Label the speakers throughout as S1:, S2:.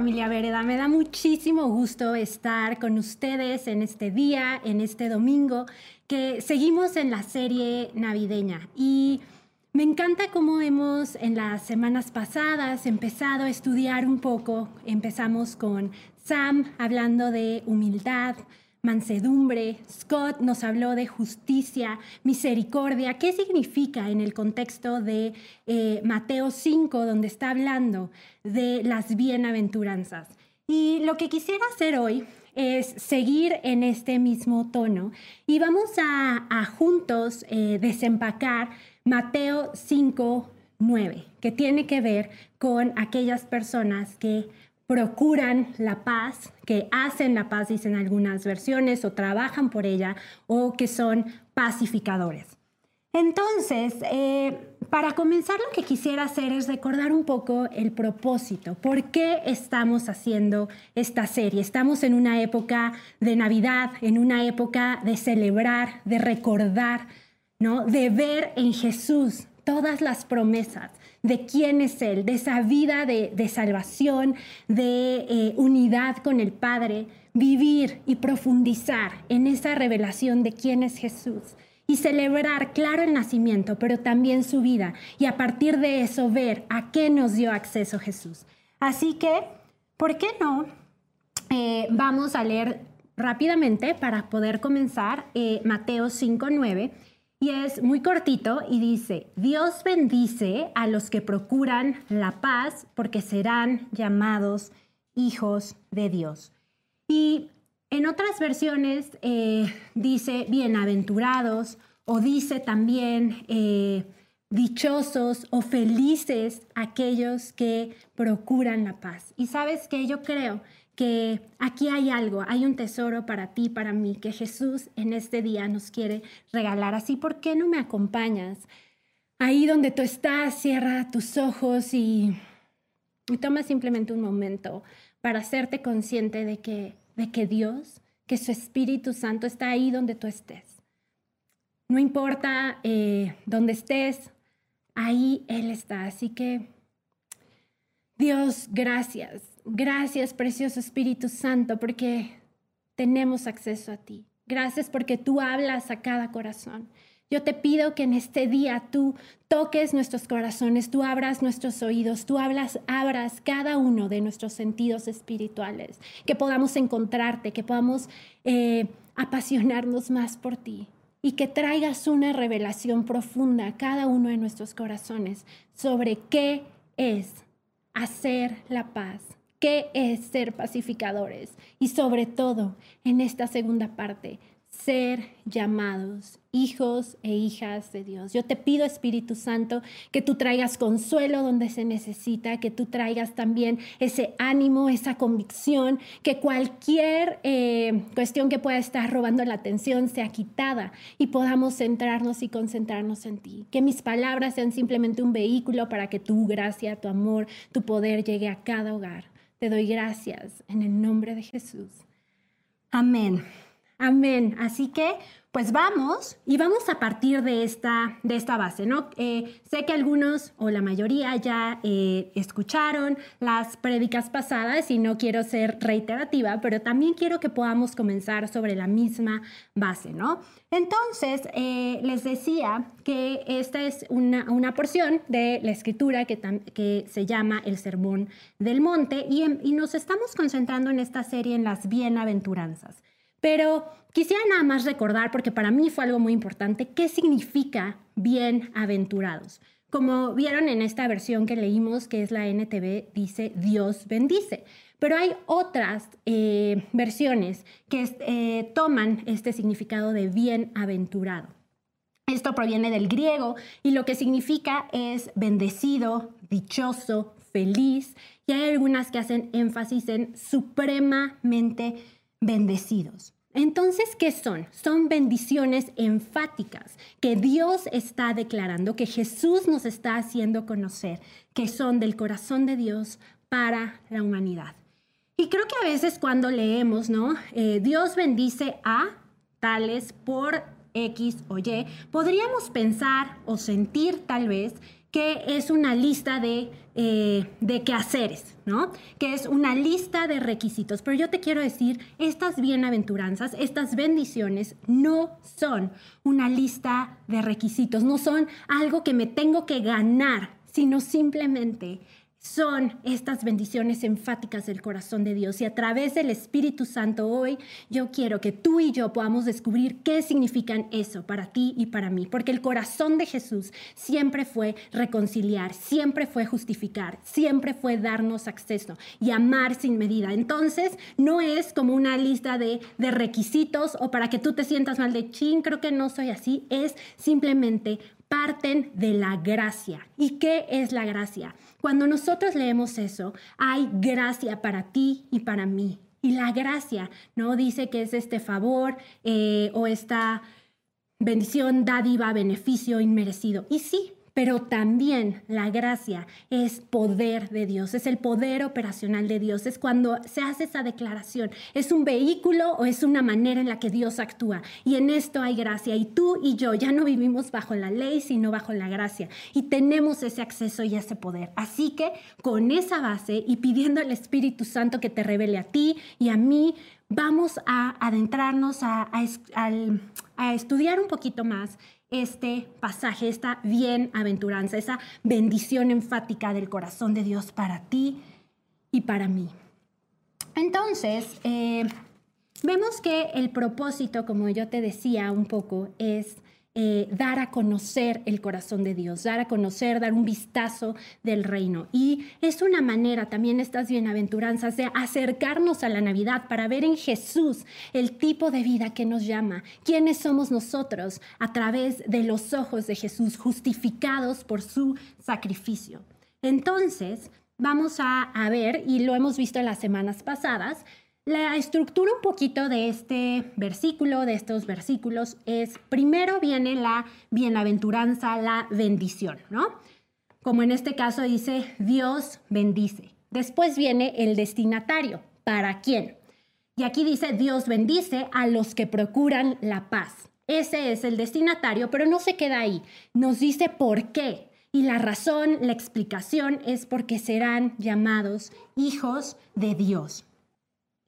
S1: Familia Vereda. Me da muchísimo gusto estar con ustedes en este día, en este domingo, que seguimos en la serie navideña. Y me encanta cómo hemos en las semanas pasadas empezado a estudiar un poco. Empezamos con Sam hablando de humildad, mansedumbre, Scott nos habló de justicia, misericordia. ¿Qué significa en el contexto de eh, Mateo 5, donde está hablando de las bienaventuranzas? Y lo que quisiera hacer hoy es seguir en este mismo tono y vamos a, juntos eh, desempacar Mateo 5, 9, que tiene que ver con aquellas personas que procuran la paz, que hacen la paz, dicen algunas versiones, o trabajan por ella, o que son pacificadores. Entonces, eh, para comenzar lo que quisiera hacer es recordar un poco el propósito, por qué estamos haciendo esta serie. Estamos en una época de Navidad, en una época de celebrar, de recordar, ¿no? de ver en Jesús todas las promesas de quién es Él, de esa vida de, salvación, de eh, unidad con el Padre, vivir y profundizar en esa revelación de quién es Jesús y celebrar, claro, el nacimiento, pero también su vida y a partir de eso ver a qué nos dio acceso Jesús. Así que, ¿por qué no? Eh, vamos a leer rápidamente para poder comenzar eh, Mateo 5.9 y es muy cortito y dice, Dios bendice a los que procuran la paz porque serán llamados hijos de Dios. Y en otras versiones eh, dice bienaventurados o dice también eh, dichosos o felices aquellos que procuran la paz. Y sabes que yo creo que aquí hay algo, hay un tesoro para ti, para mí, que Jesús en este día nos quiere regalar. Así, ¿por qué no me acompañas? Ahí donde tú estás, cierra tus ojos y, toma simplemente un momento para hacerte consciente de que, de que Dios, que su Espíritu Santo está ahí donde tú estés. No importa eh, dónde estés, ahí Él está. Así que, Dios, gracias Gracias, precioso Espíritu Santo, porque tenemos acceso a ti. Gracias porque tú hablas a cada corazón. Yo te pido que en este día tú toques nuestros corazones, tú abras nuestros oídos, tú hablas, abras cada uno de nuestros sentidos espirituales, que podamos encontrarte, que podamos eh, apasionarnos más por ti y que traigas una revelación profunda a cada uno de nuestros corazones sobre qué es hacer la paz, qué es ser pacificadores. Y sobre todo en esta segunda parte, ser llamados hijos e hijas de Dios. Yo te pido, Espíritu Santo, que tú traigas consuelo donde se necesita, que tú traigas también ese ánimo, esa convicción, que cualquier eh, cuestión que pueda estar robando la atención sea quitada y podamos centrarnos y concentrarnos en ti. Que mis palabras sean simplemente un vehículo para que tu gracia, tu amor, tu poder llegue a cada hogar. Te doy gracias en el nombre de Jesús. Amén. Amén. Así que pues vamos y vamos a partir de esta, de esta base, ¿no? Eh, sé que algunos o la mayoría ya eh, escucharon las prédicas pasadas y no quiero ser reiterativa, pero también quiero que podamos comenzar sobre la misma base, ¿no? Entonces, eh, les decía que esta es una, una porción de la escritura que, que, se llama el Sermón del Monte y, y nos estamos concentrando en esta serie en las bienaventuranzas. Pero quisiera nada más recordar, porque para mí fue algo muy importante, qué significa bienaventurados. Como vieron en esta versión que leímos, que es la NTV, dice Dios bendice. Pero hay otras eh, versiones que eh, toman este significado de bienaventurado. Esto proviene del griego y lo que significa es bendecido, dichoso, feliz. Y hay algunas que hacen énfasis en supremamente bendecidos. Entonces, ¿qué son? Son bendiciones enfáticas que Dios está declarando, que Jesús nos está haciendo conocer, que son del corazón de Dios para la humanidad. Y creo que a veces cuando leemos, ¿no? Eh, Dios bendice a tales por X o Y, podríamos pensar o sentir tal vez que es una lista de, eh, de quehaceres, ¿no? Que es una lista de requisitos. Pero yo te quiero decir, estas bienaventuranzas, estas bendiciones no son una lista de requisitos, no son algo que me tengo que ganar, sino simplemente son estas bendiciones enfáticas del corazón de Dios. Y a través del Espíritu Santo hoy yo quiero que tú y yo podamos descubrir qué significan eso para ti y para mí. Porque el corazón de Jesús siempre fue reconciliar, siempre fue justificar, siempre fue darnos acceso y amar sin medida. Entonces no es como una lista de, de requisitos o para que tú te sientas mal de chin, creo que no soy así. Es simplemente parten de la gracia. ¿Y qué es la gracia? Cuando nosotros leemos eso, hay gracia para ti y para mí. Y la gracia, ¿no? Dice que es este favor eh, o esta bendición, dádiva, beneficio inmerecido. Y sí, pero también la gracia es poder de Dios, es el poder operacional de Dios, es cuando se hace esa declaración, es un vehículo o es una manera en la que Dios actúa. Y en esto hay gracia. Y tú y yo ya no vivimos bajo la ley, sino bajo la gracia. Y tenemos ese acceso y ese poder. Así que con esa base y pidiendo al Espíritu Santo que te revele a ti y a mí, vamos a adentrarnos a, a estudiar un poquito más este pasaje, esta bienaventuranza, esa bendición enfática del corazón de Dios para ti y para mí. Entonces, eh, vemos que el propósito, como yo te decía un poco, es eh, dar a conocer el corazón de Dios, dar a conocer, dar un vistazo del reino. Y es una manera también estas bienaventuranzas de acercarnos a la Navidad para ver en Jesús el tipo de vida que nos llama, quiénes somos nosotros a través de los ojos de Jesús, justificados por su sacrificio. Entonces, vamos a, a ver, y lo hemos visto en las semanas pasadas, la estructura un poquito de este versículo, de estos versículos, es primero viene la bienaventuranza, la bendición, ¿no? Como en este caso dice, Dios bendice. Después viene el destinatario, ¿para quién? Y aquí dice, Dios bendice a los que procuran la paz. Ese es el destinatario, pero no se queda ahí. Nos dice por qué. Y la razón, la explicación es porque serán llamados hijos de Dios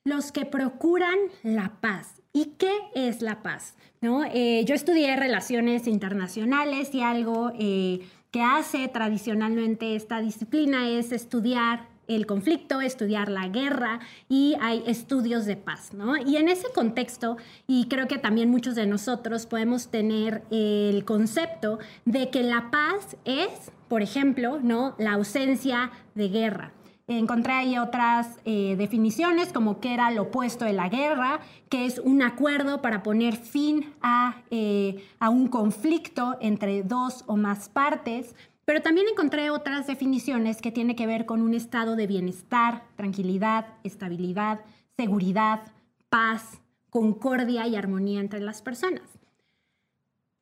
S1: los que procuran la paz. ¿Y qué es la paz? ¿No? Eh, yo estudié relaciones internacionales y algo eh, que hace tradicionalmente esta disciplina es estudiar el conflicto, estudiar la guerra y hay estudios de paz, ¿no? Y en ese contexto, y creo que también muchos de nosotros podemos tener el concepto de que la paz es, por ejemplo, ¿no? La ausencia de guerra encontré ahí otras eh, definiciones como que era lo opuesto de la guerra, que es un acuerdo para poner fin a, eh, a un conflicto entre dos o más partes. Pero también encontré otras definiciones que tienen que ver con un estado de bienestar, tranquilidad, estabilidad, seguridad, paz, concordia y armonía entre las personas.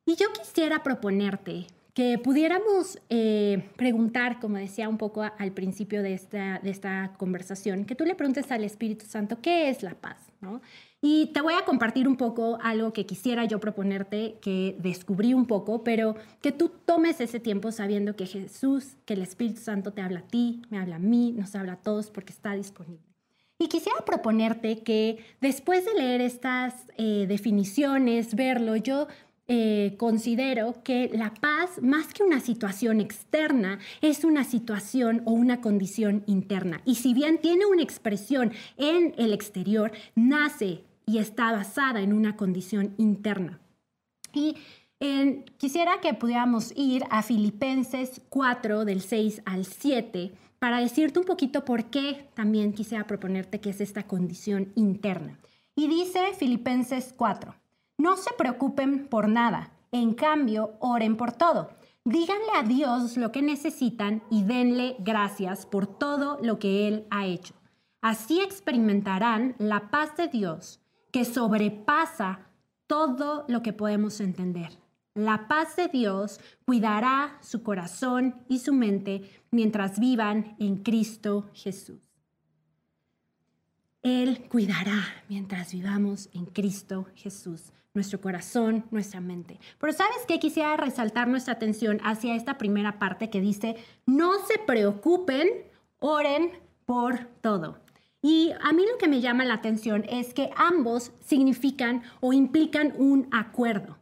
S1: Y yo quisiera proponerte que pudiéramos eh, preguntar, como decía un poco al principio de esta, de esta conversación, que tú le preguntes al Espíritu Santo, ¿qué es la paz? ¿no? Y te voy a compartir un poco algo que quisiera yo proponerte, que descubrí un poco, pero que tú tomes ese tiempo sabiendo que Jesús, que el Espíritu Santo te habla a ti, me habla a mí, nos habla a todos porque está disponible. Y quisiera proponerte que después de leer estas eh, definiciones, verlo, yo eh, considero que la paz, más que una situación externa, es una situación o una condición interna. Y si bien tiene una expresión en el exterior, nace y está basada en una condición interna. Y quisiera que pudiéramos ir a Filipenses 4 del 6 al 7 para decirte un poquito por qué también quisiera proponerte que es esta condición interna. Y dice Filipenses 4. No se preocupen por nada, en cambio, oren por todo. Díganle a Dios lo que necesitan y denle gracias por todo lo que Él ha hecho. Así experimentarán la paz de Dios, que sobrepasa todo lo que podemos entender. La paz de Dios cuidará su corazón y su mente mientras vivan en Cristo Jesús. Él cuidará mientras vivamos en Cristo Jesús, nuestro corazón, nuestra mente. Pero sabes qué? Quisiera resaltar nuestra atención hacia esta primera parte que dice, no se preocupen, oren por todo. Y a mí lo que me llama la atención es que ambos significan o implican un acuerdo.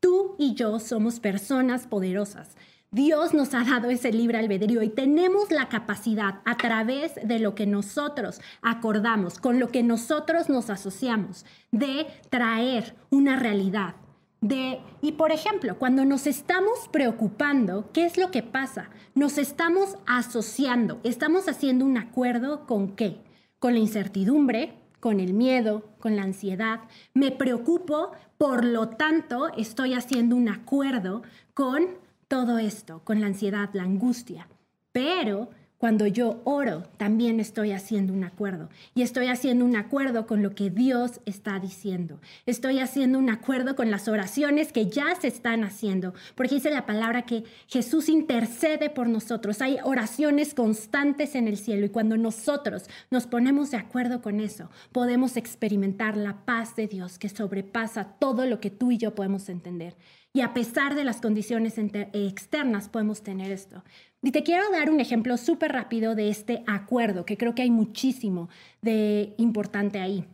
S1: Tú y yo somos personas poderosas. Dios nos ha dado ese libre albedrío y tenemos la capacidad a través de lo que nosotros acordamos, con lo que nosotros nos asociamos, de traer una realidad. De, y por ejemplo, cuando nos estamos preocupando, ¿qué es lo que pasa? Nos estamos asociando, estamos haciendo un acuerdo con qué? Con la incertidumbre, con el miedo, con la ansiedad. Me preocupo, por lo tanto, estoy haciendo un acuerdo con todo esto con la ansiedad, la angustia. Pero cuando yo oro, también estoy haciendo un acuerdo. Y estoy haciendo un acuerdo con lo que Dios está diciendo. Estoy haciendo un acuerdo con las oraciones que ya se están haciendo. Porque dice la palabra que Jesús intercede por nosotros. Hay oraciones constantes en el cielo. Y cuando nosotros nos ponemos de acuerdo con eso, podemos experimentar la paz de Dios que sobrepasa todo lo que tú y yo podemos entender. Y a pesar de las condiciones externas podemos tener esto. Y te quiero dar un ejemplo súper rápido de este acuerdo, que creo que hay muchísimo de importante ahí.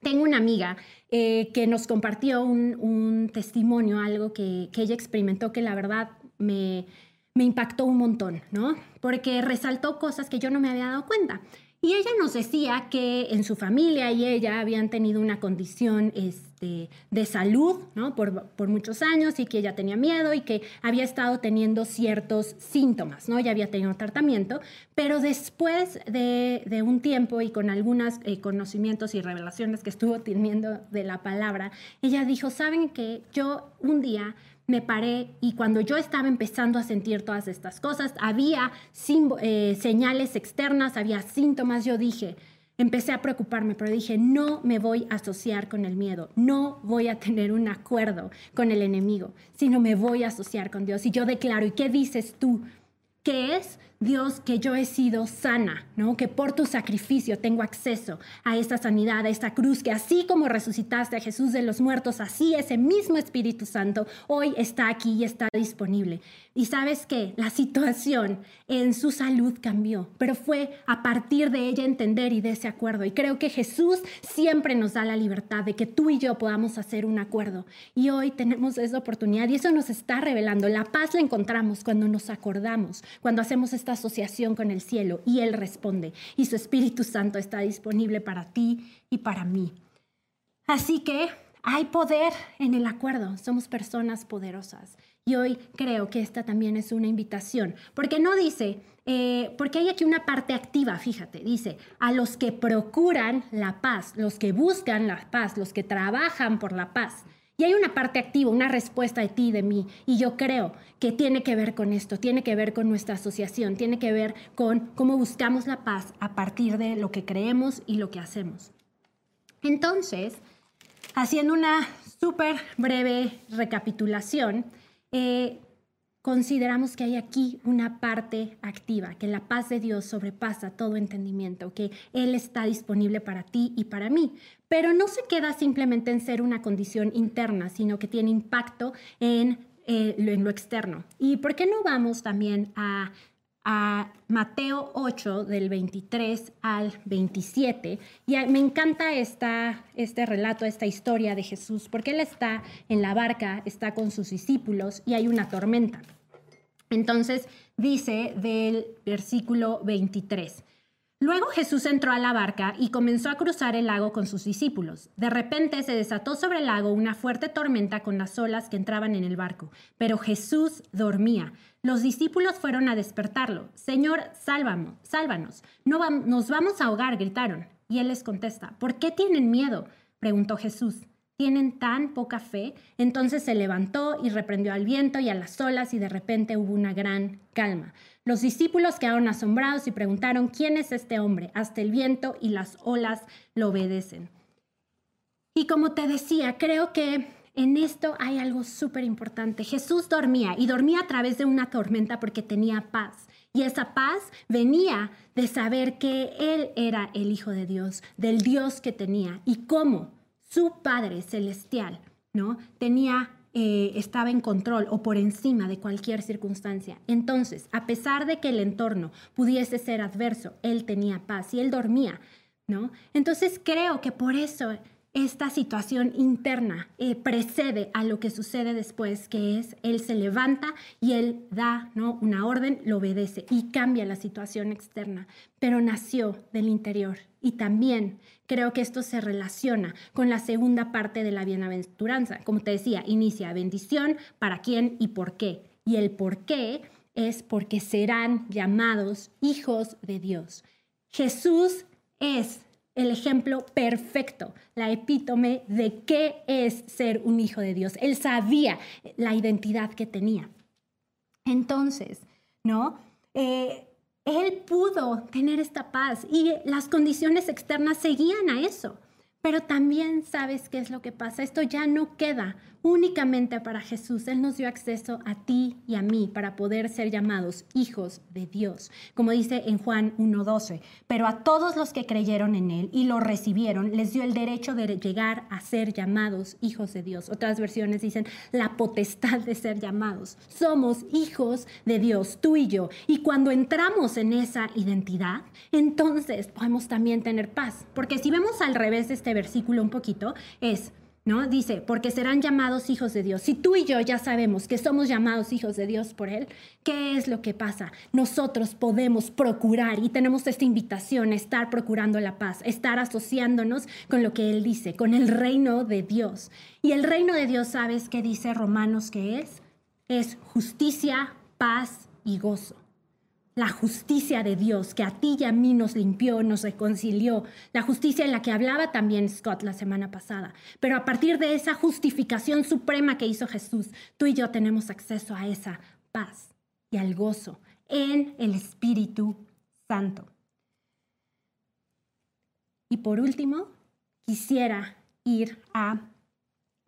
S1: Tengo una amiga eh, que nos compartió un, testimonio, algo que, ella experimentó que la verdad me, me impactó un montón, ¿no? Porque resaltó cosas que yo no me había dado cuenta. Y ella nos decía que en su familia y ella habían tenido una condición este, de salud ¿no? por, muchos años y que ella tenía miedo y que había estado teniendo ciertos síntomas, ¿no? ya había tenido tratamiento, pero después de, un tiempo y con algunos eh, conocimientos y revelaciones que estuvo teniendo de la palabra, ella dijo, ¿saben que Yo un día me paré y cuando yo estaba empezando a sentir todas estas cosas, había eh, señales externas, había síntomas, yo dije, empecé a preocuparme, pero dije, no me voy a asociar con el miedo, no voy a tener un acuerdo con el enemigo, sino me voy a asociar con Dios. Y yo declaro, ¿y qué dices tú? ¿Qué es Dios, que yo he sido sana, ¿no? Que por tu sacrificio tengo acceso a esta sanidad, a esta cruz, que así como resucitaste a Jesús de los muertos, así ese mismo Espíritu Santo hoy está aquí y está disponible. Y sabes que la situación en su salud cambió, pero fue a partir de ella entender y de ese acuerdo. Y creo que Jesús siempre nos da la libertad de que tú y yo podamos hacer un acuerdo. Y hoy tenemos esa oportunidad y eso nos está revelando. La paz la encontramos cuando nos acordamos, cuando hacemos esta asociación con el cielo y Él responde y su Espíritu Santo está disponible para ti y para mí. Así que hay poder en el acuerdo, somos personas poderosas. Y hoy creo que esta también es una invitación, porque no dice, eh, porque hay aquí una parte activa, fíjate, dice, a los que procuran la paz, los que buscan la paz, los que trabajan por la paz. Y hay una parte activa, una respuesta de ti de mí. Y yo creo que tiene que ver con esto, tiene que ver con nuestra asociación, tiene que ver con cómo buscamos la paz a partir de lo que creemos y lo que hacemos. Entonces, haciendo una súper breve recapitulación, eh, consideramos que hay aquí una parte activa, que la paz de Dios sobrepasa todo entendimiento, que Él está disponible para ti y para mí. Pero no se queda simplemente en ser una condición interna, sino que tiene impacto en, eh, lo externo. ¿Y por qué no vamos también a Mateo 8 del 23 al 27. Y me encanta este relato, esta historia de Jesús, porque él está en la barca, está con sus discípulos y hay una tormenta. Entonces dice del versículo 23. Luego Jesús entró a la barca y comenzó a cruzar el lago con sus discípulos. De repente se desató sobre el lago una fuerte tormenta con las olas que entraban en el barco, pero Jesús dormía. Los discípulos fueron a despertarlo. Señor, sálvamos, sálvanos. No nos vamos a ahogar, gritaron. Y él les contesta, ¿por qué tienen miedo? preguntó Jesús tienen tan poca fe? Entonces se levantó y reprendió al viento y a las olas y de repente hubo una gran calma. Los discípulos quedaron asombrados y preguntaron, ¿quién es este hombre? Hasta el viento y las olas lo obedecen. Y como te decía, creo que en esto hay algo súper importante. Jesús dormía y dormía a través de una tormenta porque tenía paz. Y esa paz venía de saber que Él era el Hijo de Dios, del Dios que tenía y cómo su Padre Celestial ¿no? tenía eh, estaba en control o por encima de cualquier circunstancia. Entonces, a pesar de que el entorno pudiese ser adverso, él tenía paz y él dormía, ¿no? Entonces creo que por eso esta situación interna eh, precede a lo que sucede después, que es él se levanta y él da ¿no? una orden, lo obedece y cambia la situación externa, pero nació del interior. Y también creo que esto se relaciona con la segunda parte de la bienaventuranza. Como te decía, inicia bendición, para quién y por qué. Y el por qué es porque serán llamados hijos de Dios. Jesús es el ejemplo perfecto, la epítome de qué es ser un hijo de Dios. Él sabía la identidad que tenía. Entonces, ¿no? Eh, él pudo tener esta paz y las condiciones externas seguían a eso. Pero también sabes qué es lo que pasa. Esto ya no queda únicamente para Jesús. Él nos dio acceso a ti y a mí para poder ser llamados hijos de Dios, como dice en Juan 1.12. Pero a todos los que creyeron en Él y lo recibieron, les dio el derecho de llegar a ser llamados hijos de Dios. Otras versiones dicen la potestad de ser llamados. Somos hijos de Dios, tú y yo. Y cuando entramos en esa identidad, entonces podemos también tener paz. Porque si vemos al revés este versículo un poquito, es ¿no? Dice, porque serán llamados hijos de Dios. Si tú y yo ya sabemos que somos llamados hijos de Dios por Él, ¿qué es lo que pasa? Nosotros podemos procurar y tenemos esta invitación estar procurando la paz, estar asociándonos con lo que Él dice, con el reino de Dios. Y el reino de Dios, ¿sabes qué dice Romanos que es? Es justicia, paz y gozo la justicia de Dios que a ti y a mí nos limpió, nos reconcilió, la justicia en la que hablaba también Scott la semana pasada. Pero a partir de esa justificación suprema que hizo Jesús, tú y yo tenemos acceso a esa paz y al gozo en el Espíritu Santo. Y por último, quisiera ir a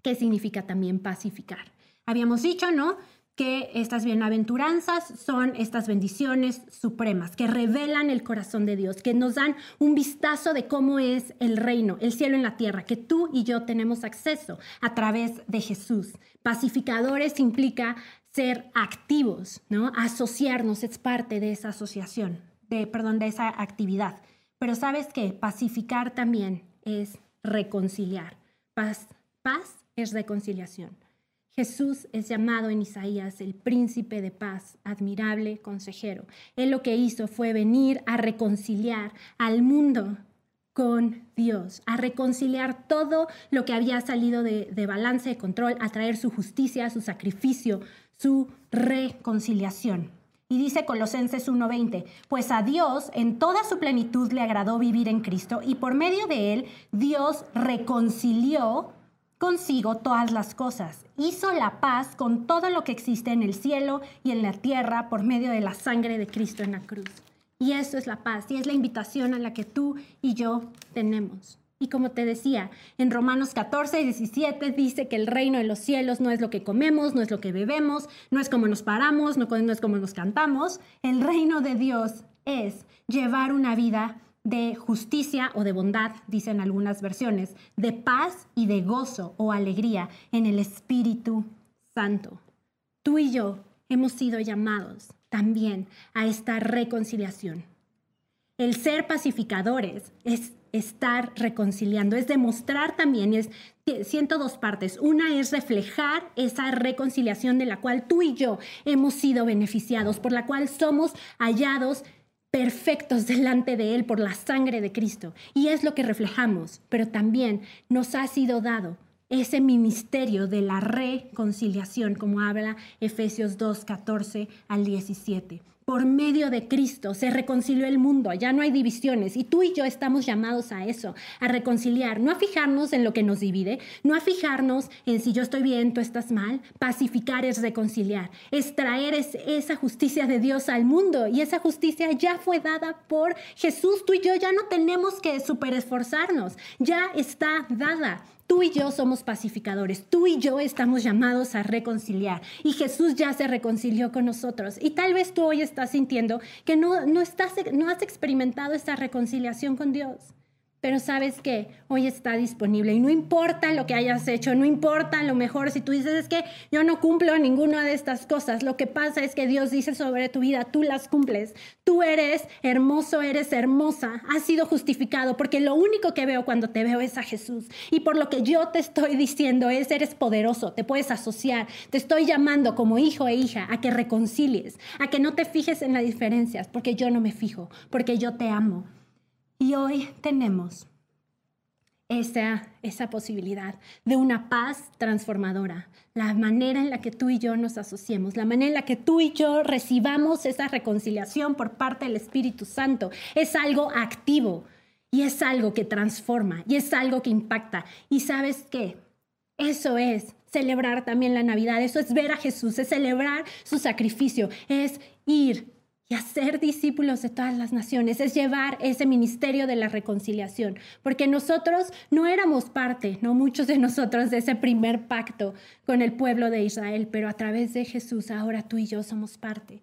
S1: qué significa también pacificar. Habíamos dicho, ¿no? Que estas bienaventuranzas son estas bendiciones supremas que revelan el corazón de Dios, que nos dan un vistazo de cómo es el reino, el cielo en la tierra, que tú y yo tenemos acceso a través de Jesús. Pacificadores implica ser activos, ¿no? Asociarnos es parte de esa asociación, de perdón, de esa actividad. Pero sabes qué? Pacificar también es reconciliar. Paz, paz es reconciliación. Jesús es llamado en Isaías el príncipe de paz, admirable consejero. Él lo que hizo fue venir a reconciliar al mundo con Dios, a reconciliar todo lo que había salido de, balance de control, a traer su justicia, su sacrificio, su reconciliación. Y dice Colosenses 1:20, pues a Dios en toda su plenitud le agradó vivir en Cristo y por medio de él Dios reconcilió consigo todas las cosas. Hizo la paz con todo lo que existe en el cielo y en la tierra por medio de la sangre de Cristo en la cruz. Y eso es la paz y es la invitación a la que tú y yo tenemos. Y como te decía, en Romanos 14 y 17 dice que el reino de los cielos no es lo que comemos, no es lo que bebemos, no es como nos paramos, no es como nos cantamos. El reino de Dios es llevar una vida de justicia o de bondad, dicen algunas versiones, de paz y de gozo o alegría en el Espíritu Santo. Tú y yo hemos sido llamados también a esta reconciliación. El ser pacificadores es estar reconciliando, es demostrar también, es, siento dos partes. Una es reflejar esa reconciliación de la cual tú y yo hemos sido beneficiados, por la cual somos hallados perfectos delante de Él por la sangre de Cristo. Y es lo que reflejamos, pero también nos ha sido dado ese ministerio de la reconciliación, como habla Efesios 2, 14 al 17 por medio de Cristo se reconcilió el mundo, ya no hay divisiones. Y tú y yo estamos llamados a eso, a reconciliar, no a fijarnos en lo que nos divide, no a fijarnos en si yo estoy bien, tú estás mal, pacificar es reconciliar, es traer esa justicia de Dios al mundo. Y esa justicia ya fue dada por Jesús, tú y yo ya no tenemos que super esforzarnos, ya está dada. Tú y yo somos pacificadores, tú y yo estamos llamados a reconciliar y Jesús ya se reconcilió con nosotros. Y tal vez tú hoy estás sintiendo que no, no, estás, no has experimentado esta reconciliación con Dios. Pero sabes que hoy está disponible y no importa lo que hayas hecho, no importa lo mejor si tú dices es que yo no cumplo ninguna de estas cosas, lo que pasa es que Dios dice sobre tu vida, tú las cumples, tú eres hermoso, eres hermosa, has sido justificado porque lo único que veo cuando te veo es a Jesús. Y por lo que yo te estoy diciendo es eres poderoso, te puedes asociar, te estoy llamando como hijo e hija a que reconcilies, a que no te fijes en las diferencias porque yo no me fijo, porque yo te amo y hoy tenemos esa, esa posibilidad de una paz transformadora, la manera en la que tú y yo nos asociemos, la manera en la que tú y yo recibamos esa reconciliación por parte del Espíritu Santo, es algo activo y es algo que transforma y es algo que impacta. Y sabes qué, eso es celebrar también la Navidad, eso es ver a Jesús, es celebrar su sacrificio, es ir y hacer discípulos de todas las naciones, es llevar ese ministerio de la reconciliación, porque nosotros no éramos parte, no muchos de nosotros, de ese primer pacto con el pueblo de Israel, pero a través de Jesús ahora tú y yo somos parte.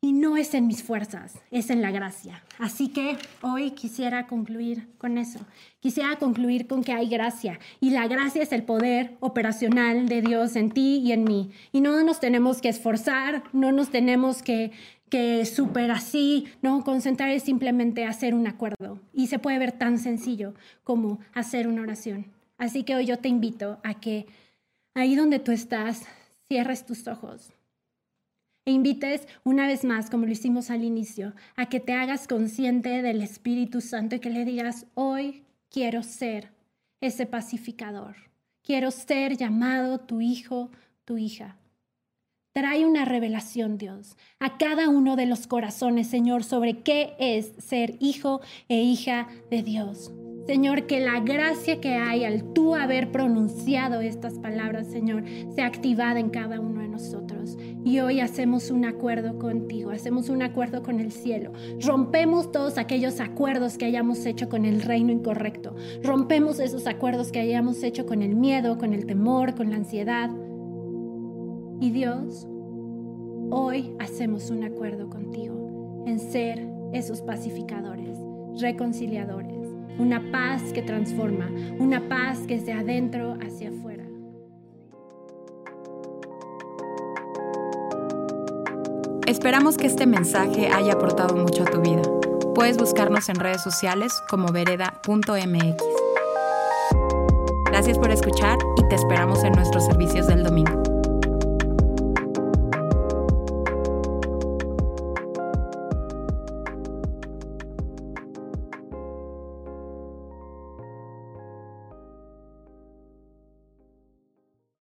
S1: Y no es en mis fuerzas, es en la gracia. Así que hoy quisiera concluir con eso. Quisiera concluir con que hay gracia. Y la gracia es el poder operacional de Dios en ti y en mí. Y no nos tenemos que esforzar, no nos tenemos que que súper así, ¿no? Concentrar es simplemente hacer un acuerdo y se puede ver tan sencillo como hacer una oración. Así que hoy yo te invito a que ahí donde tú estás, cierres tus ojos e invites una vez más, como lo hicimos al inicio, a que te hagas consciente del Espíritu Santo y que le digas, hoy quiero ser ese pacificador, quiero ser llamado tu hijo, tu hija. Trae una revelación, Dios, a cada uno de los corazones, Señor, sobre qué es ser hijo e hija de Dios. Señor, que la gracia que hay al tú haber pronunciado estas palabras, Señor, sea activada en cada uno de nosotros. Y hoy hacemos un acuerdo contigo, hacemos un acuerdo con el cielo. Rompemos todos aquellos acuerdos que hayamos hecho con el reino incorrecto. Rompemos esos acuerdos que hayamos hecho con el miedo, con el temor, con la ansiedad. Y Dios, hoy hacemos un acuerdo contigo en ser esos pacificadores, reconciliadores, una paz que transforma, una paz que es de adentro hacia afuera.
S2: Esperamos que este mensaje haya aportado mucho a tu vida. Puedes buscarnos en redes sociales como vereda.mx. Gracias por escuchar y te esperamos en nuestros servicios del domingo.